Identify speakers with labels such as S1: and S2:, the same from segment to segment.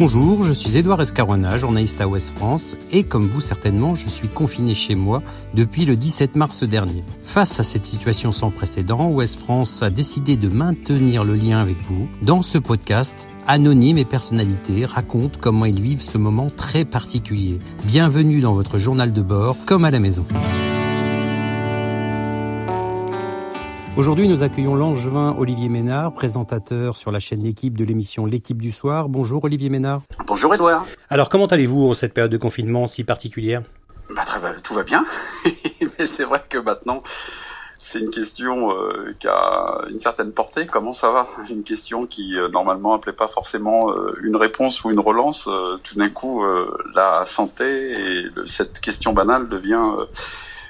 S1: Bonjour, je suis Édouard Escaroina, journaliste à Ouest France, et comme vous certainement, je suis confiné chez moi depuis le 17 mars dernier. Face à cette situation sans précédent, Ouest France a décidé de maintenir le lien avec vous. Dans ce podcast, anonymes et personnalités racontent comment ils vivent ce moment très particulier. Bienvenue dans votre journal de bord, comme à la maison. Aujourd'hui, nous accueillons l'angevin Olivier Ménard, présentateur sur la chaîne L'équipe de l'émission L'équipe du soir. Bonjour Olivier Ménard.
S2: Bonjour Edouard.
S1: Alors, comment allez-vous en cette période de confinement si particulière?
S2: Bah, Tout va bien. Mais c'est vrai que maintenant, c'est une question euh, qui a une certaine portée. Comment ça va? Une question qui euh, normalement appelait pas forcément euh, une réponse ou une relance. tout d'un coup, la santé et cette question banale devient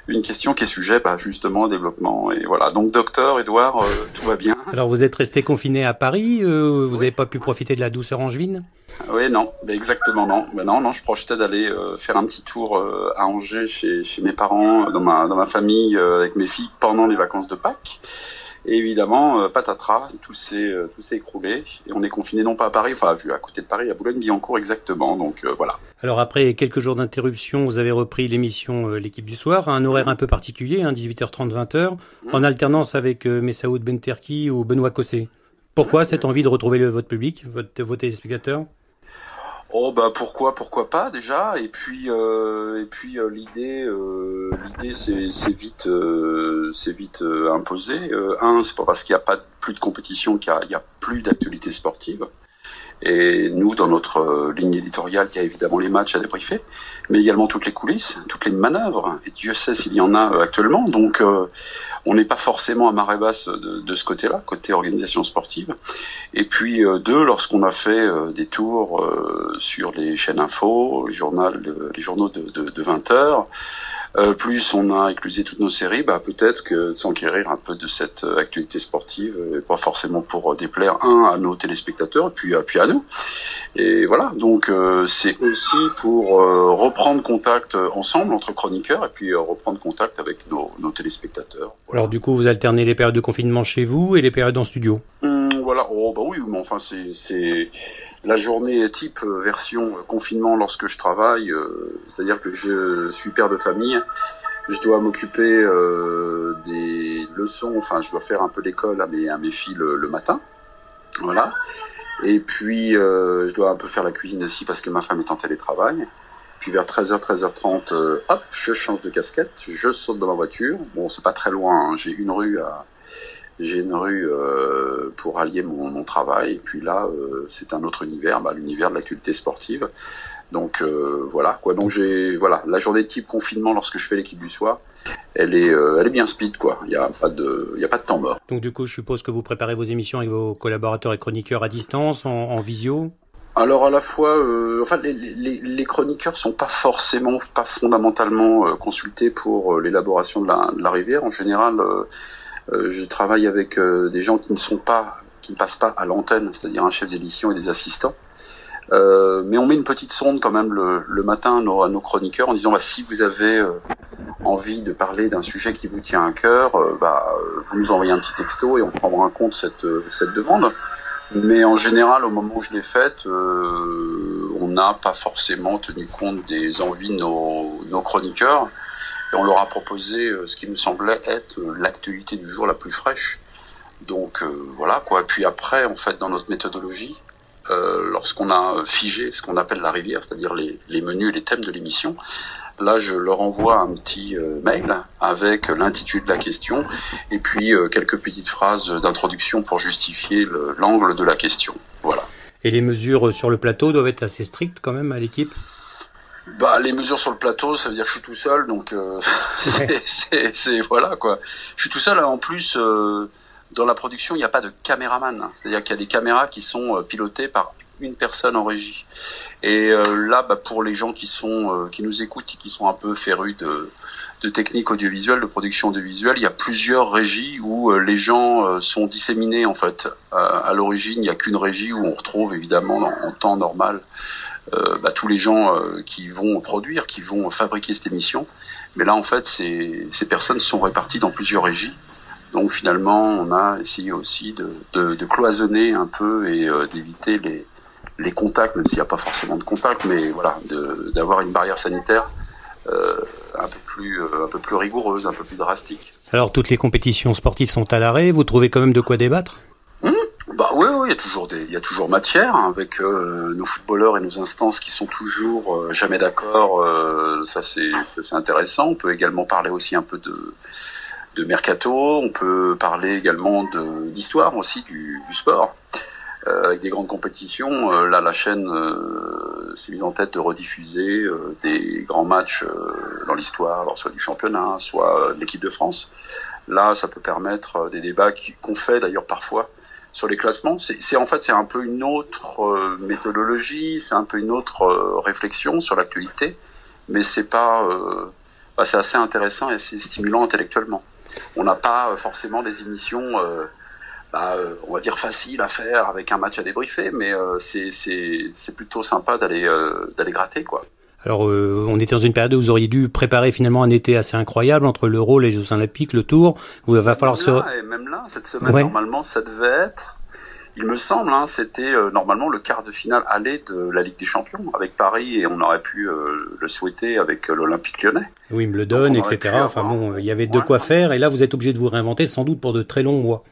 S2: une question qui est sujet bah, justement au développement. Et voilà. Donc docteur Edouard, euh, tout va bien.
S1: Alors vous êtes resté confiné à Paris, euh, vous n'avez pas pu profiter de la douceur angevine
S2: Oui, non, exactement non. Mais non, non, je projetais d'aller euh, faire un petit tour à Angers chez, chez mes parents, dans ma, dans ma famille, avec mes filles pendant les vacances de Pâques. Et évidemment, euh, patatras, tout s'est euh, tout s'est écroulé et on est confiné non pas à Paris, enfin à côté de Paris, à Boulogne-Billancourt exactement. Donc euh, voilà.
S1: Alors après quelques jours d'interruption, vous avez repris l'émission L'équipe du soir à un horaire un peu particulier, hein, 18h30 20h, mmh. en alternance avec Messaoud Benterki ou Benoît Cossé. Pourquoi cette envie de retrouver le, votre public, votre, vos téléspectateurs?
S2: Oh bah pourquoi pourquoi pas déjà. Et puis euh, et puis euh, l'idée euh, l'idée c'est c'est vite euh, c'est vite imposé. Un c'est parce qu'il n'y a pas plus de compétition qu'il y a, a plus d'actualité sportive et nous dans notre ligne éditoriale il y a évidemment les matchs à débriefer mais également toutes les coulisses toutes les manœuvres. Et Dieu sait s'il y en a actuellement. Donc on n'est pas forcément à marée basse de, ce côté-là, côté organisation sportive. Et puis euh, deux, lorsqu'on a fait euh, des tours euh, sur les chaînes info, les, journaux, les journaux de, de, de 20 heures, euh, plus on a éclusé toutes nos séries, bah, peut-être que s'enquérir un peu de cette euh, actualité sportive, et pas forcément pour déplaire un à nos téléspectateurs, puis, puis à nous. Et voilà, donc euh, c'est aussi pour reprendre contact ensemble entre chroniqueurs et puis reprendre contact avec nos, nos téléspectateurs.
S1: Alors du coup, vous alternez les périodes de confinement chez vous et les périodes en studio?
S2: Hum, voilà, oh bah oui, mais enfin c'est la journée type euh, version euh, confinement lorsque je travaille, euh, c'est-à-dire que je suis père de famille, je dois m'occuper des leçons, enfin je dois faire un peu d'école à mes, à mes filles le, matin, voilà. Et puis je dois un peu faire la cuisine aussi parce que ma femme est en télétravail. Puis vers 13h, 13h30, hop, je change de casquette, je saute dans ma voiture. Bon, c'est pas très loin, hein. j'ai une rue à, j'ai une rue euh, pour allier mon, mon, travail. Et puis là, euh, c'est un autre univers, bah, l'univers de l'actualité sportive. Donc euh, voilà quoi. Donc j'ai voilà la journée type confinement lorsque je fais l'équipe du soir, elle est elle est bien speed quoi. Il y a pas de il y a pas de temps mort.
S1: Donc du coup je suppose que vous préparez vos émissions avec vos collaborateurs et chroniqueurs à distance en, en visio?
S2: Alors à la fois, euh, enfin les, les, les, chroniqueurs sont pas forcément, pas fondamentalement consultés pour l'élaboration de la, de la, rivière. En général, euh, je travaille avec euh, des gens qui ne sont pas, qui ne passent pas à l'antenne, c'est-à-dire un chef d'édition et des assistants. Euh, mais on met une petite sonde quand même le, le matin à nos, à nos, chroniqueurs en disant bah, si vous avez euh, envie de parler d'un sujet qui vous tient à cœur, euh, bah, vous nous envoyez un petit texto et on prendra en compte cette, cette demande. Mais en général, au moment où je l'ai faite, on n'a pas forcément tenu compte des envies de nos, nos chroniqueurs et on leur a proposé euh, ce qui me semblait être euh, l'actualité du jour la plus fraîche. Donc euh, voilà quoi. Puis après, en fait, dans notre méthodologie, lorsqu'on a figé ce qu'on appelle la rivière, c'est-à-dire les, menus et les thèmes de l'émission, là je leur envoie un petit mail avec l'intitulé de la question et puis quelques petites phrases d'introduction pour justifier l'angle de la question. Voilà.
S1: Et les mesures sur le plateau doivent être assez strictes quand même à l'équipe?
S2: Bah, les mesures sur le plateau, ça veut dire que je suis tout seul, donc euh, c'est voilà quoi. Je suis tout seul. En plus, euh, dans la production, il n'y a pas de caméraman, c'est-à-dire qu'il y a des caméras qui sont euh, pilotées par une personne en régie. Et euh, là, bah, pour les gens qui sont euh, qui nous écoutent, qui sont un peu férus de de techniques audiovisuelles, de production audiovisuelle, il y a plusieurs régies où les gens sont disséminés en fait. à l'origine, il n'y a qu'une régie où on retrouve évidemment en temps normal euh, bah, tous les gens euh, qui vont produire, qui vont fabriquer cette émission. Mais là, en fait, ces, personnes sont réparties dans plusieurs régies. Donc finalement, on a essayé aussi de, cloisonner un peu et euh, d'éviter les, contacts, même s'il n'y a pas forcément de contact, mais voilà, d'avoir une barrière sanitaire euh, plus euh, un peu plus rigoureuse, un peu plus drastique.
S1: Alors toutes les compétitions sportives sont à l'arrêt. Vous trouvez quand même de quoi débattre?
S2: Mmh. Bah oui, oui, il y a toujours des, il y a toujours matière hein, avec euh, nos footballeurs et nos instances qui sont toujours jamais d'accord. ça c'est c'est intéressant. On peut également parler aussi un peu de de mercato. On peut parler également de d'histoire aussi du, du sport. Euh, avec des grandes compétitions. Euh, là, la chaîne euh, s'est mise en tête de rediffuser des grands matchs dans l'histoire, soit du championnat, soit de l'équipe de France. Là, ça peut permettre des débats qu'on fait d'ailleurs parfois sur les classements. C'est en fait c'est un peu une autre méthodologie, c'est un peu une autre réflexion sur l'actualité, mais c'est pas, bah, c'est assez intéressant et assez stimulant intellectuellement. On n'a pas forcément des émissions bah, euh, on va dire facile à faire avec un match à débriefer, mais euh, c'est plutôt sympa d'aller euh, d'aller gratter quoi.
S1: Alors, on était dans une période où vous auriez dû préparer finalement un été assez incroyable entre l'Euro, les Jeux Olympiques, le Tour.
S2: Il va falloir se. et même là, cette semaine, normalement, ça devait être. Il me semble, hein, c'était normalement le quart de finale aller de la Ligue des Champions avec Paris et on aurait pu le souhaiter avec l'Olympique Lyonnais.
S1: Oui, me le donne, etc. Enfin bon, il y avait de quoi faire et là vous êtes obligé de vous réinventer sans doute pour de très longs mois.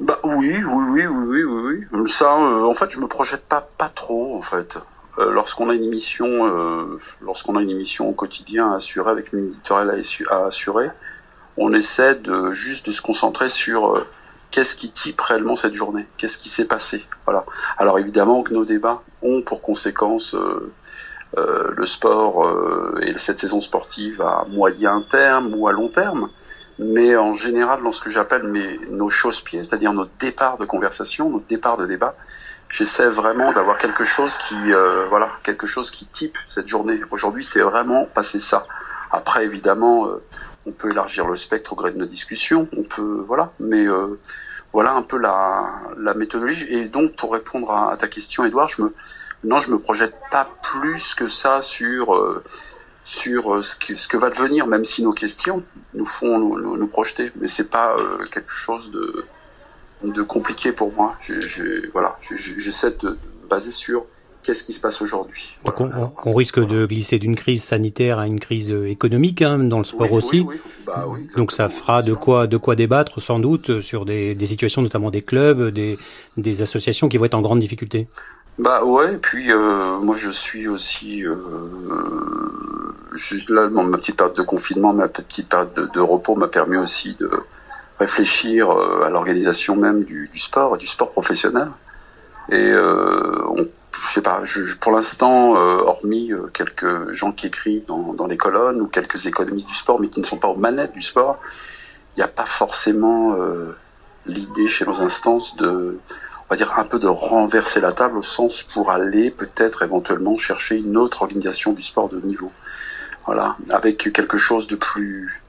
S2: Bah oui, oui, oui, oui, oui, oui. Ça, euh, en fait, je me projette pas, pas trop, en fait. Euh, lorsqu'on a une émission, euh, lorsqu'on a une émission au quotidien à assurer avec une éditoriale à, assurer, on essaie de juste de se concentrer sur qu'est-ce qui type réellement cette journée, qu'est-ce qui s'est passé? Voilà. Alors évidemment que nos débats ont pour conséquence le sport et cette saison sportive à moyen terme ou à long terme. Mais en général, dans ce que j'appelle mes, nos chausse-pieds, c'est-à-dire nos départs de conversation, nos départs de débat, j'essaie vraiment d'avoir quelque chose qui, euh, voilà, quelque chose qui type cette journée. Aujourd'hui, c'est vraiment passer ça. Après, évidemment, euh, on peut élargir le spectre au gré de nos discussions, on peut, voilà, mais euh, voilà un peu la, la méthodologie. Et donc, pour répondre à, ta question, Edouard, je me, non, je me projette pas plus que ça sur sur euh, ce que, ce que va devenir, même si nos questions nous font nous, nous, projeter. Mais c'est pas euh, quelque chose de, de compliqué pour moi. Je, voilà, j'essaie de baser sur qu'est-ce qui se passe aujourd'hui.
S1: on, risque de glisser d'une crise sanitaire à une crise euh, économique hein, dans le sport aussi. Bah Donc ça fera de quoi de quoi débattre sans doute sur des, des situations notamment des clubs, des, des associations qui vont être en grande difficulté.
S2: Bah ouais, et puis euh, moi je suis aussi euh, juste là, ma petite période de confinement, ma petite période de, repos m'a permis aussi de réfléchir euh, à l'organisation même du, sport, du sport professionnel. Et euh, on, je sais pas, je, pour l'instant, euh, hormis quelques gens qui écrivent dans, dans, les colonnes ou quelques économistes du sport, mais qui ne sont pas aux manettes du sport, il n'y a pas forcément l'idée chez nos instances de on va dire un peu de renverser la table au sens pour aller peut-être éventuellement chercher une autre organisation du sport de niveau. Voilà, avec quelque chose de plus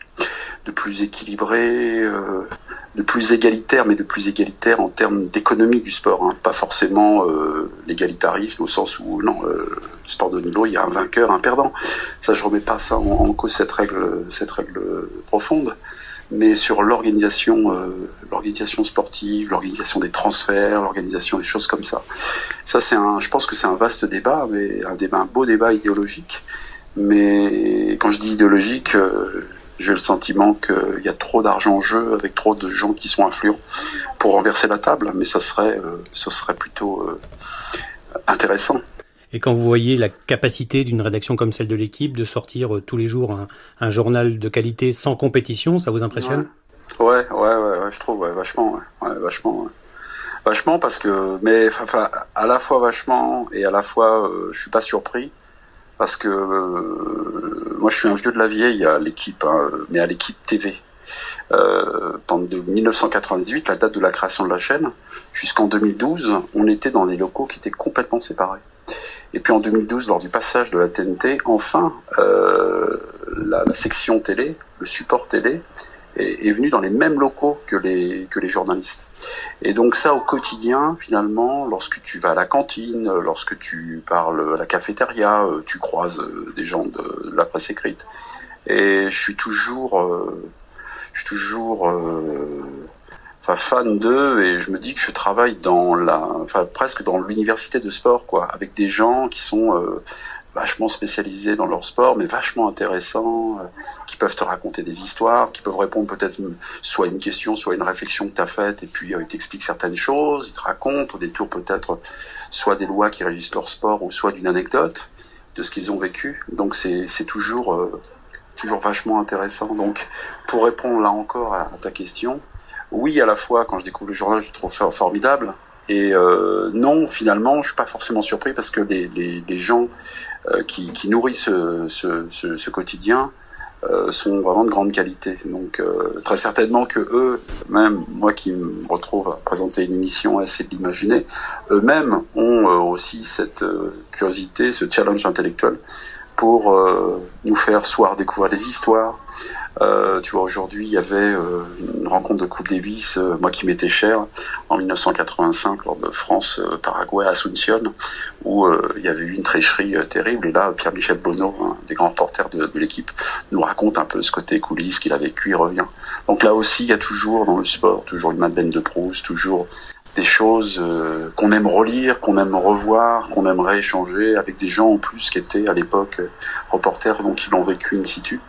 S2: de plus équilibré, euh, de plus égalitaire, mais de plus égalitaire en termes d'économie du sport, hein. pas forcément euh, l'égalitarisme au sens où non, euh, le sport de niveau, il y a un vainqueur, un perdant. Ça, je remets pas ça en, en cause cette règle, cette règle profonde mais sur l'organisation, euh, l'organisation sportive, l'organisation des transferts, l'organisation des choses comme ça. Ça, c'est un, je pense que c'est un vaste débat, mais un débat, un beau débat idéologique. Mais quand je dis idéologique, euh, j'ai le sentiment qu'il y a trop d'argent en jeu avec trop de gens qui sont influents pour renverser la table. Mais ça serait, euh, ça serait plutôt euh, intéressant.
S1: Et quand vous voyez la capacité d'une rédaction comme celle de l'équipe de sortir tous les jours un, journal de qualité sans compétition, ça vous impressionne?
S2: Ouais. ouais. Ouais, ouais, je trouve, ouais, vachement, ouais, vachement, vachement parce que, mais enfin, à la fois vachement et à la fois, euh, je suis pas surpris parce que euh, moi, je suis un vieux de la vieille à l'équipe, hein, mais à l'équipe TV. Euh, pendant de 1998, la date de la création de la chaîne, jusqu'en 2012, on était dans des locaux qui étaient complètement séparés. Et puis en 2012, lors du passage de la TNT, enfin, euh, la, section télé, le support télé, est, est, venu dans les mêmes locaux que les, que les journalistes. Et donc ça, au quotidien, finalement, lorsque tu vas à la cantine, lorsque tu parles à la cafétéria, euh, tu croises euh, des gens de, la presse écrite. Et je suis toujours, euh, je suis toujours enfin fan d'eux et je me dis que je travaille dans la, enfin presque dans l'université de sport quoi, avec des gens qui sont euh, vachement spécialisés dans leur sport, mais vachement intéressants, euh, qui peuvent te raconter des histoires, qui peuvent répondre peut-être soit une question, soit une réflexion que tu as faite, et puis euh, ils t'expliquent certaines choses, ils te racontent au détour peut-être soit des lois qui régissent leur sport, ou soit d'une anecdote de ce qu'ils ont vécu. Donc c'est toujours toujours vachement intéressant. Donc pour répondre là encore à ta question, oui, à la fois, quand je découvre le journal, je trouve ça formidable. Et euh, non, finalement, je suis pas forcément surpris parce que les, les, gens euh, qui, qui, nourrissent ce, ce, ce, quotidien euh, sont vraiment de grande qualité. Donc euh, très certainement que eux, même moi qui me retrouve à présenter une émission à essayer de l'imaginer, eux-mêmes ont euh, aussi cette curiosité, ce challenge intellectuel pour nous faire soit découvrir des histoires, euh, tu vois, aujourd'hui, il y avait euh, une rencontre de Coupe Davis, euh, moi qui m'étais cher, en 1985, lors de France-Paraguay à Asunción, où il y avait eu une tricherie terrible. Et là, Pierre-Michel Bonneau, un des grands reporters de, de l'équipe, nous raconte un peu ce côté coulisses qu'il a vécu, il revient. Donc là aussi, il y a toujours dans le sport, toujours une Madeleine de Proust, toujours des choses qu'on aime relire, qu'on aime revoir, qu'on aimerait échanger avec des gens en plus qui étaient à l'époque reporters, donc qui l'ont vécu in situ.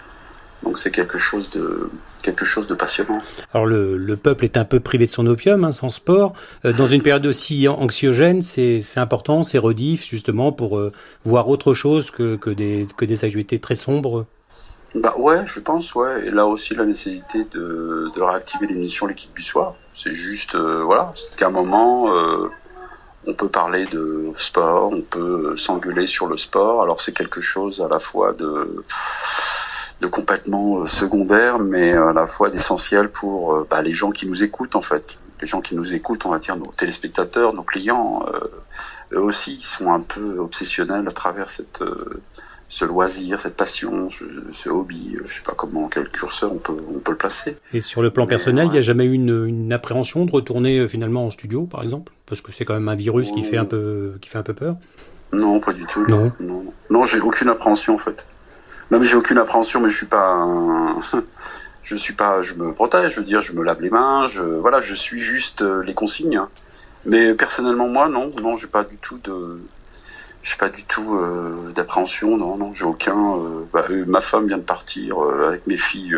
S2: Donc c'est quelque chose de quelque chose de passionnant.
S1: Alors le, le peuple est un peu privé de son opium, hein, sans sport. Euh, dans une période aussi anxiogène, c'est important, c'est redif justement pour euh, voir autre chose que, que, des, que des actualités très sombres.
S2: Bah ouais, je pense, ouais. Et là aussi la nécessité de, de réactiver l'émission L'équipe du soir. C'est juste, euh, voilà, qu'à un moment, on peut parler de sport, on peut s'engueuler sur le sport. Alors c'est quelque chose à la fois de de complètement euh, secondaire, mais à la fois d'essentiel pour euh, bah, les gens qui nous écoutent en fait. Les gens qui nous écoutent, on va dire nos téléspectateurs, nos clients, euh, eux aussi, ils sont un peu obsessionnels à travers cette ce loisir, cette passion, ce, hobby, je sais pas comment, quel curseur on peut, on peut le placer.
S1: Et sur le plan personnel, il n'y a jamais eu une, une, appréhension de retourner finalement en studio, par exemple, parce que c'est quand même un virus qui fait un peu, qui fait un peu peur.
S2: Non, pas du tout. Non. Non, non j'ai aucune appréhension en fait. Même j'ai aucune appréhension, mais je suis pas, je suis pas, je me protège, je veux dire, je me lave les mains, je, voilà, je suis juste euh, les consignes. Mais personnellement, moi, non, non, j'ai pas du tout de, j'ai pas du tout euh, d'appréhension, non, non, j'ai aucun. Euh, bah, ma femme vient de partir avec mes filles.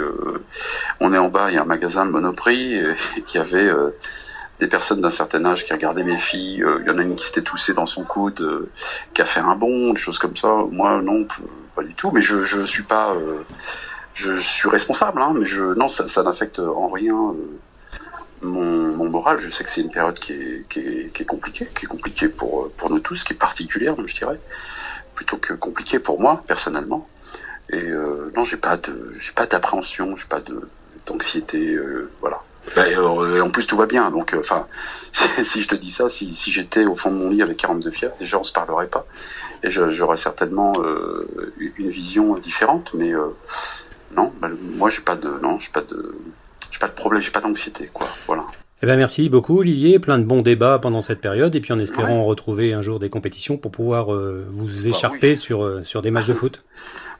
S2: on est en bas, il y a un magasin de Monoprix et il y avait des personnes d'un certain âge qui regardaient mes filles. Il y en a une qui s'était toussée dans son coude, qui a fait un bond, des choses comme ça. Moi, non pas du tout. Mais je suis pas, euh, je, suis responsable, hein, mais je non, ça, n'affecte en rien euh, mon, moral. Je sais que c'est une période qui est, compliquée, qui est compliquée pour pour nous tous, qui est particulière, je dirais, plutôt que compliquée pour moi personnellement. Et euh, non, j'ai pas de, j'ai pas d'appréhension, j'ai pas d'anxiété, euh, voilà. Euh, en plus tout va bien, donc enfin, si je te dis ça, si, si j'étais au fond de mon lit avec 42 fièvre, déjà on se parlerait pas et j'aurais certainement euh, une vision différente. Mais euh, non, bah, moi j'ai pas de non, j'ai pas de j'ai pas de problème, j'ai pas d'anxiété, quoi. Voilà.
S1: Eh ben merci beaucoup Olivier, plein de bons débats pendant cette période et puis en espérant retrouver un jour des compétitions pour pouvoir euh, vous bah écharper sur euh, sur des matchs de foot.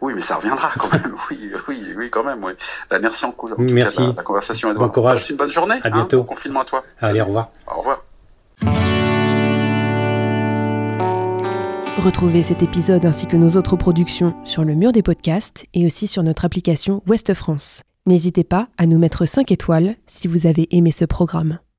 S2: Oui, mais ça reviendra quand même. Oui, oui, oui, quand même. Oui. Bah, merci encore. En
S1: merci.
S2: Cas, la, la, conversation.
S1: Bon courage.
S2: une bonne journée.
S1: À bientôt. Hein, bon
S2: confinement à toi.
S1: Allez, au revoir.
S2: Au revoir.
S3: Retrouvez cet épisode ainsi que nos autres productions sur le mur des podcasts et aussi sur notre application Ouest France. N'hésitez pas à nous mettre 5 étoiles si vous avez aimé ce programme.